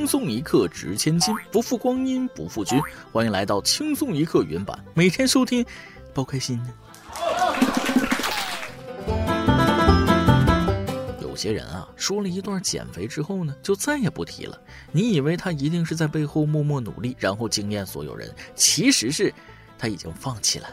轻松一刻值千金，不负光阴不负君。欢迎来到轻松一刻原版，每天收听，包开心。有些人啊，说了一段减肥之后呢，就再也不提了。你以为他一定是在背后默默努力，然后惊艳所有人，其实是他已经放弃了。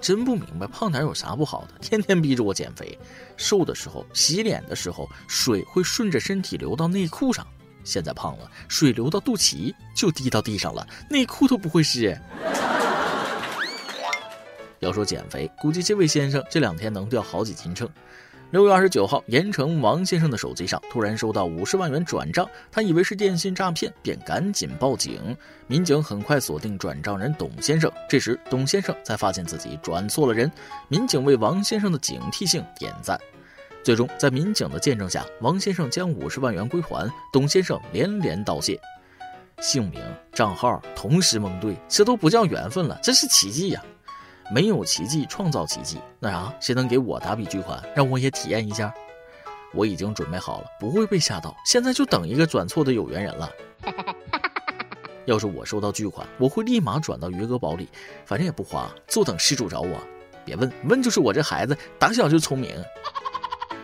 真不明白，胖点有啥不好的？天天逼着我减肥。瘦的时候，洗脸的时候，水会顺着身体流到内裤上；现在胖了，水流到肚脐就滴到地上了，内裤都不会湿。要说减肥，估计这位先生这两天能掉好几斤秤。六月二十九号，盐城王先生的手机上突然收到五十万元转账，他以为是电信诈骗，便赶紧报警。民警很快锁定转账人董先生，这时董先生才发现自己转错了人。民警为王先生的警惕性点赞。最终，在民警的见证下，王先生将五十万元归还，董先生连连道谢。姓名、账号同时蒙对，这都不叫缘分了，这是奇迹呀！没有奇迹，创造奇迹。那啥，谁能给我打笔巨款，让我也体验一下？我已经准备好了，不会被吓到。现在就等一个转错的有缘人了。要是我收到巨款，我会立马转到余额宝里，反正也不花，坐等失主找我。别问问，就是我这孩子打小就聪明。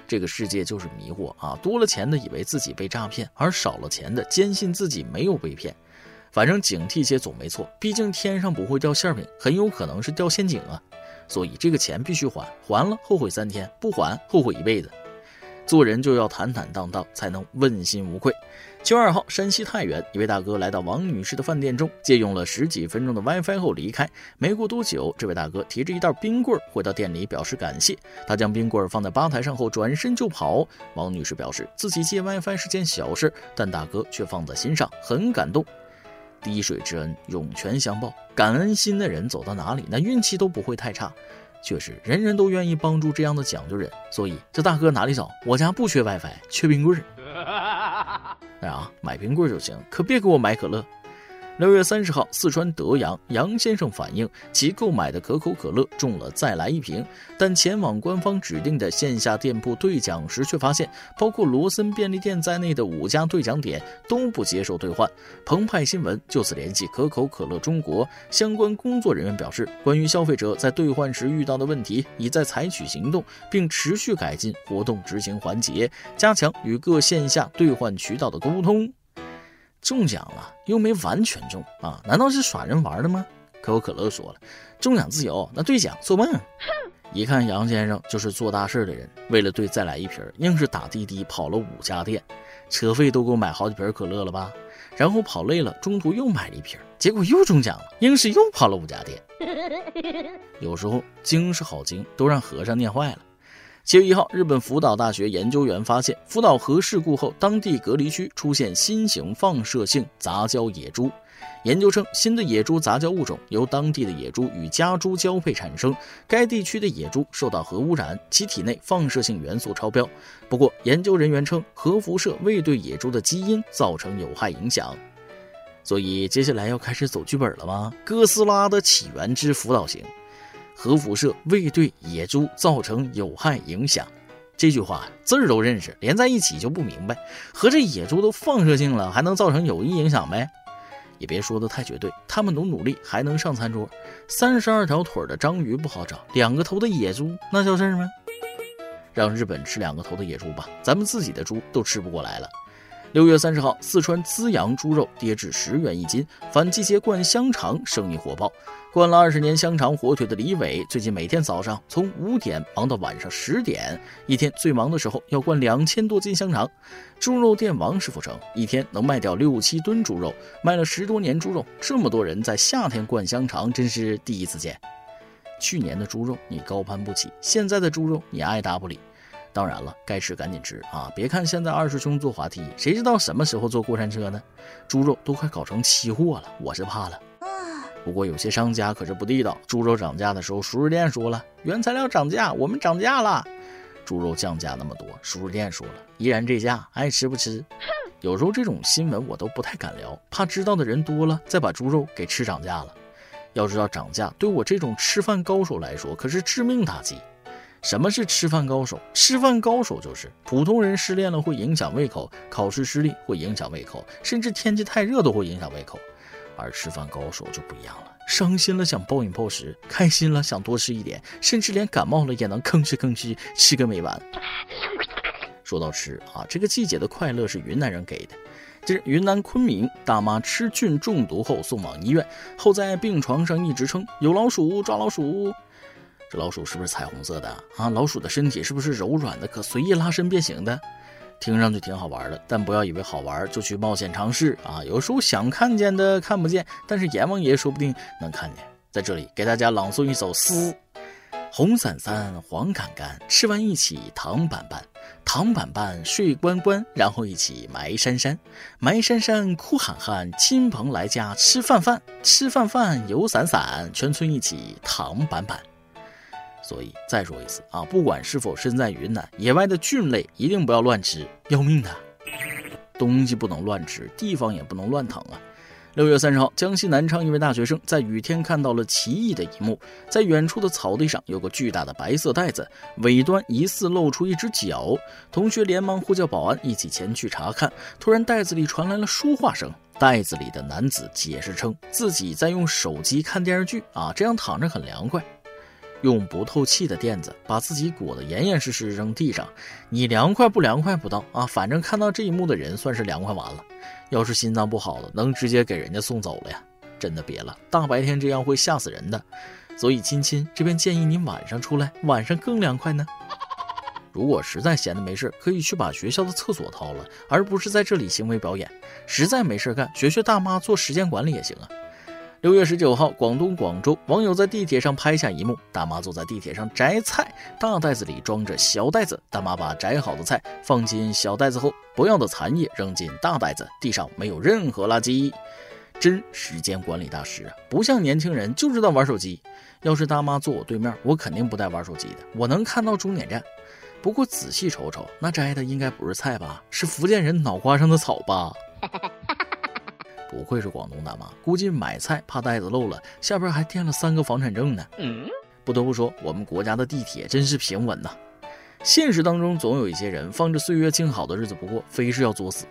这个世界就是迷惑啊，多了钱的以为自己被诈骗，而少了钱的坚信自己没有被骗。反正警惕些总没错，毕竟天上不会掉馅饼，很有可能是掉陷阱啊。所以这个钱必须还，还了后悔三天，不还后悔一辈子。做人就要坦坦荡荡，才能问心无愧。七月二号，山西太原一位大哥来到王女士的饭店中，借用了十几分钟的 WiFi 后离开。没过多久，这位大哥提着一袋冰棍回到店里表示感谢。他将冰棍放在吧台上后转身就跑。王女士表示自己借 WiFi 是件小事，但大哥却放在心上，很感动。滴水之恩，涌泉相报。感恩心的人走到哪里，那运气都不会太差。确实，人人都愿意帮助这样的讲究人，所以这大哥哪里找？我家不缺 WiFi，缺冰棍那啥，买冰棍就行，可别给我买可乐。六月三十号，四川德阳杨先生反映，其购买的可口可乐中了再来一瓶，但前往官方指定的线下店铺兑奖时，却发现包括罗森便利店在内的五家兑奖点都不接受兑换。澎湃新闻就此联系可口可乐中国相关工作人员表示，关于消费者在兑换时遇到的问题，已在采取行动，并持续改进活动执行环节，加强与各线下兑换渠道的沟通。中奖了又没完全中啊？难道是耍人玩的吗？可口可乐说了，中奖自由，那兑奖做梦。一看杨先生就是做大事的人，为了兑再来一瓶，硬是打滴滴跑了五家店，车费都够买好几瓶可乐了吧？然后跑累了，中途又买了一瓶，结果又中奖了，硬是又跑了五家店。有时候经是好经，都让和尚念坏了。七月一号，日本福岛大学研究员发现，福岛核事故后，当地隔离区出现新型放射性杂交野猪。研究称，新的野猪杂交物种由当地的野猪与家猪交配产生。该地区的野猪受到核污染，其体内放射性元素超标。不过，研究人员称，核辐射未对野猪的基因造成有害影响。所以，接下来要开始走剧本了吗？哥斯拉的起源之福岛型。核辐射未对野猪造成有害影响，这句话字儿都认识，连在一起就不明白。合着野猪都放射性了，还能造成有益影响呗？也别说的太绝对，他们努努力，还能上餐桌。三十二条腿的章鱼不好找，两个头的野猪那叫事儿吗？让日本吃两个头的野猪吧，咱们自己的猪都吃不过来了。六月三十号，四川资阳猪肉跌至十元一斤，反季节灌香肠生意火爆。灌了二十年香肠火腿的李伟，最近每天早上从五点忙到晚上十点，一天最忙的时候要灌两千多斤香肠。猪肉店王师傅称，一天能卖掉六七吨猪肉，卖了十多年猪肉，这么多人在夏天灌香肠，真是第一次见。去年的猪肉你高攀不起，现在的猪肉你爱答不理。当然了，该吃赶紧吃啊！别看现在二师兄坐滑梯，谁知道什么时候坐过山车呢？猪肉都快搞成期货了，我是怕了。不过有些商家可是不地道，猪肉涨价的时候，熟食店说了原材料涨价，我们涨价了。猪肉降价那么多，熟食店说了依然这价，爱吃不吃。有时候这种新闻我都不太敢聊，怕知道的人多了，再把猪肉给吃涨价了。要知道涨价对我这种吃饭高手来说可是致命打击。什么是吃饭高手？吃饭高手就是普通人失恋了会影响胃口，考试失利会影响胃口，甚至天气太热都会影响胃口。而吃饭高手就不一样了，伤心了想暴饮暴食，开心了想多吃一点，甚至连感冒了也能吭哧吭哧吃个没完。说到吃啊，这个季节的快乐是云南人给的。近日，云南昆明大妈吃菌中毒后送往医院，后在病床上一直称有老鼠，抓老鼠。这老鼠是不是彩虹色的啊？老鼠的身体是不是柔软的，可随意拉伸变形的？听上去挺好玩的，但不要以为好玩就去冒险尝试啊！有时候想看见的看不见，但是阎王爷说不定能看见。在这里给大家朗诵一首诗：红伞伞，黄杆杆，吃完一起糖板板，糖板板睡关关，然后一起埋山山，埋山山哭喊喊，亲朋来家吃饭饭，吃饭饭有伞伞，全村一起糖板板。所以再说一次啊，不管是否身在云南，野外的菌类一定不要乱吃，要命的。东西不能乱吃，地方也不能乱躺啊。六月三十号，江西南昌一位大学生在雨天看到了奇异的一幕，在远处的草地上有个巨大的白色袋子，尾端疑似露出一只脚。同学连忙呼叫保安，一起前去查看。突然，袋子里传来了说话声。袋子里的男子解释称，自己在用手机看电视剧啊，这样躺着很凉快。用不透气的垫子把自己裹得严严实实扔地上，你凉快不凉快不到啊，反正看到这一幕的人算是凉快完了。要是心脏不好的，能直接给人家送走了呀！真的别了，大白天这样会吓死人的。所以亲亲这边建议你晚上出来，晚上更凉快呢。如果实在闲的没事，可以去把学校的厕所掏了，而不是在这里行为表演。实在没事干，学学大妈做时间管理也行啊。六月十九号，广东广州网友在地铁上拍下一幕：大妈坐在地铁上摘菜，大袋子里装着小袋子。大妈把摘好的菜放进小袋子后，不要的残叶扔进大袋子，地上没有任何垃圾。真时间管理大师啊！不像年轻人就知道玩手机。要是大妈坐我对面，我肯定不带玩手机的，我能看到终点站。不过仔细瞅瞅，那摘的应该不是菜吧？是福建人脑瓜上的草吧？不愧是广东大妈，估计买菜怕袋子漏了，下边还垫了三个房产证呢。不得不说，我们国家的地铁真是平稳呐。现实当中总有一些人放着岁月静好的日子不过，非是要作死。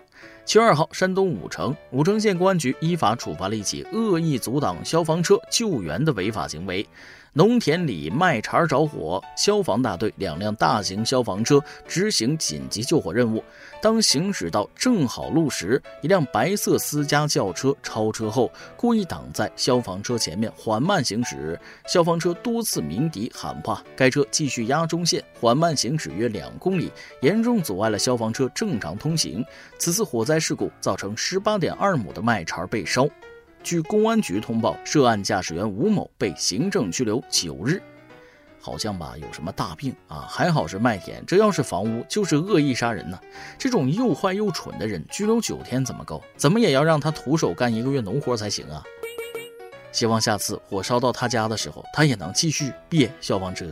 七月二号，山东武城武城县公安局依法处罚了一起恶意阻挡消防车救援的违法行为。农田里麦茬着火，消防大队两辆大型消防车执行紧急救火任务。当行驶到正好路时，一辆白色私家轿车超车后，故意挡在消防车前面缓慢行驶。消防车多次鸣笛喊话，该车继续压中线缓慢行驶约两公里，严重阻碍了消防车正常通行。此次火灾事故造成十八点二亩的麦茬被烧。据公安局通报，涉案驾驶员吴某被行政拘留九日。好像吧，有什么大病啊？还好是麦田，这要是房屋，就是恶意杀人呢。这种又坏又蠢的人，拘留九天怎么够？怎么也要让他徒手干一个月农活才行啊！希望下次火烧到他家的时候，他也能继续别消防车。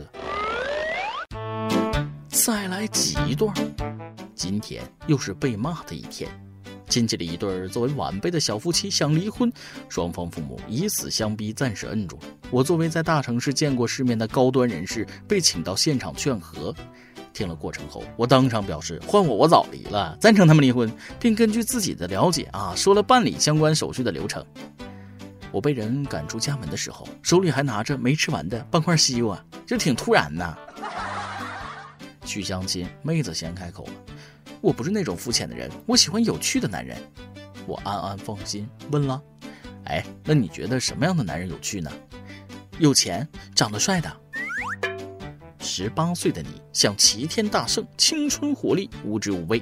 再来几段，今天又是被骂的一天。亲戚里一对作为晚辈的小夫妻想离婚，双方父母以死相逼，暂时摁住。我作为在大城市见过世面的高端人士，被请到现场劝和。听了过程后，我当场表示，换我我早离了，赞成他们离婚，并根据自己的了解啊，说了办理相关手续的流程。我被人赶出家门的时候，手里还拿着没吃完的半块西瓜，这挺突然呐。去相亲，妹子先开口了。我不是那种肤浅的人，我喜欢有趣的男人。我暗暗放心，问了：“哎，那你觉得什么样的男人有趣呢？有钱，长得帅的。十八岁的你像齐天大圣，青春活力，无知无畏；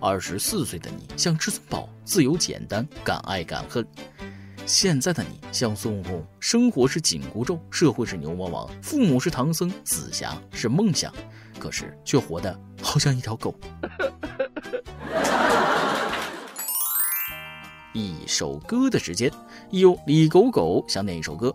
二十四岁的你像至尊宝，自由简单，敢爱敢恨；现在的你像孙悟空，生活是紧箍咒，社会是牛魔王，父母是唐僧，紫霞是梦想，可是却活得好像一条狗。”一首歌的时间，有李狗狗想点一首歌。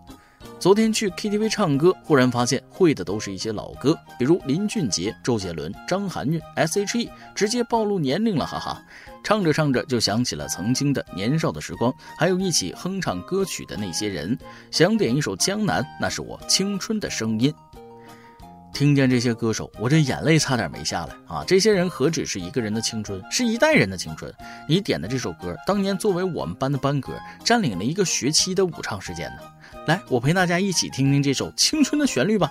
昨天去 KTV 唱歌，忽然发现会的都是一些老歌，比如林俊杰、周杰伦、张含韵、S.H.E，直接暴露年龄了，哈哈。唱着唱着就想起了曾经的年少的时光，还有一起哼唱歌曲的那些人。想点一首《江南》，那是我青春的声音。听见这些歌手，我这眼泪差点没下来啊！这些人何止是一个人的青春，是一代人的青春。你点的这首歌，当年作为我们班的班歌，占领了一个学期的舞唱时间呢。来，我陪大家一起听听这首青春的旋律吧。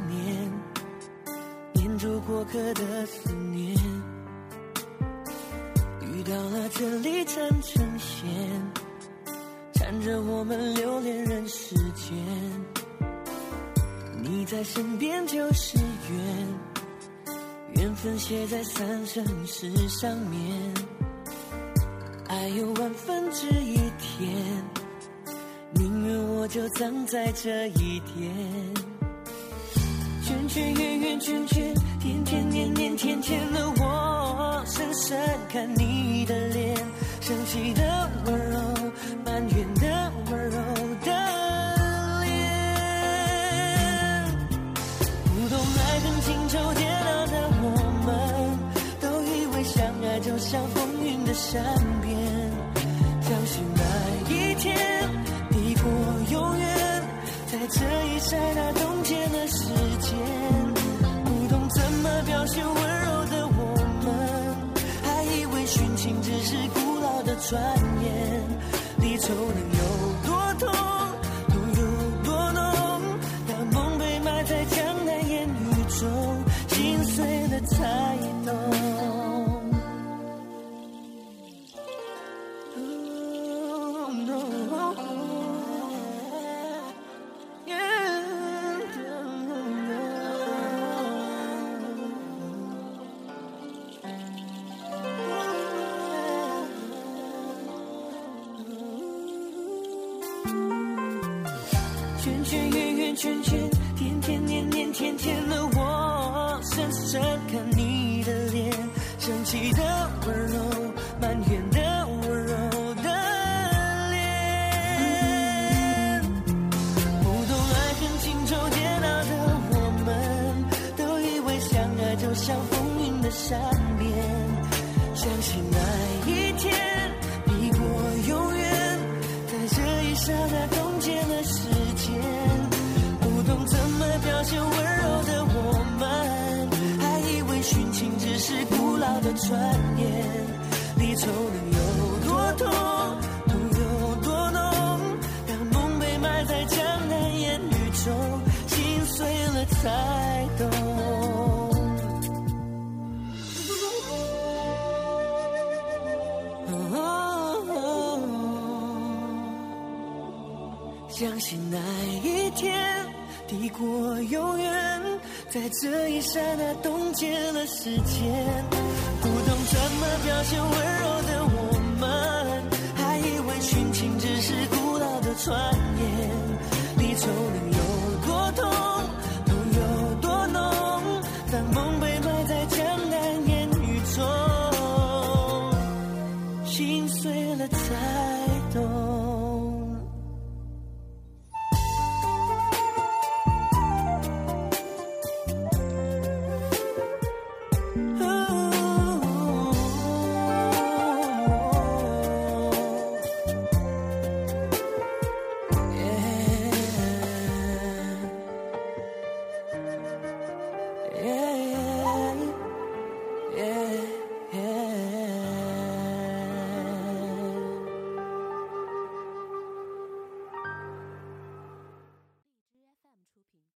住过客的思念，遇到了这里缠成线，缠着我们留恋人世间。你在身边就是缘，缘分写在三生石上面。爱有万分之一甜，宁愿我就葬在这一天。圈圆圆圈圈，天天年年天天的我，深深看你的脸，生气的温柔，埋怨的温柔的脸。不懂爱恨情仇煎熬的我们，都以为相爱就像风云的善变，相信那一天抵过永远，在这一刹那冻结了时。些温柔的我们，还以为殉情只是古老的传言，离愁能圈圈圆圆圈圈，天天年年天天的我，深深看你的脸，生气的过永远，在这一刹那冻结了时间。不懂怎么表现温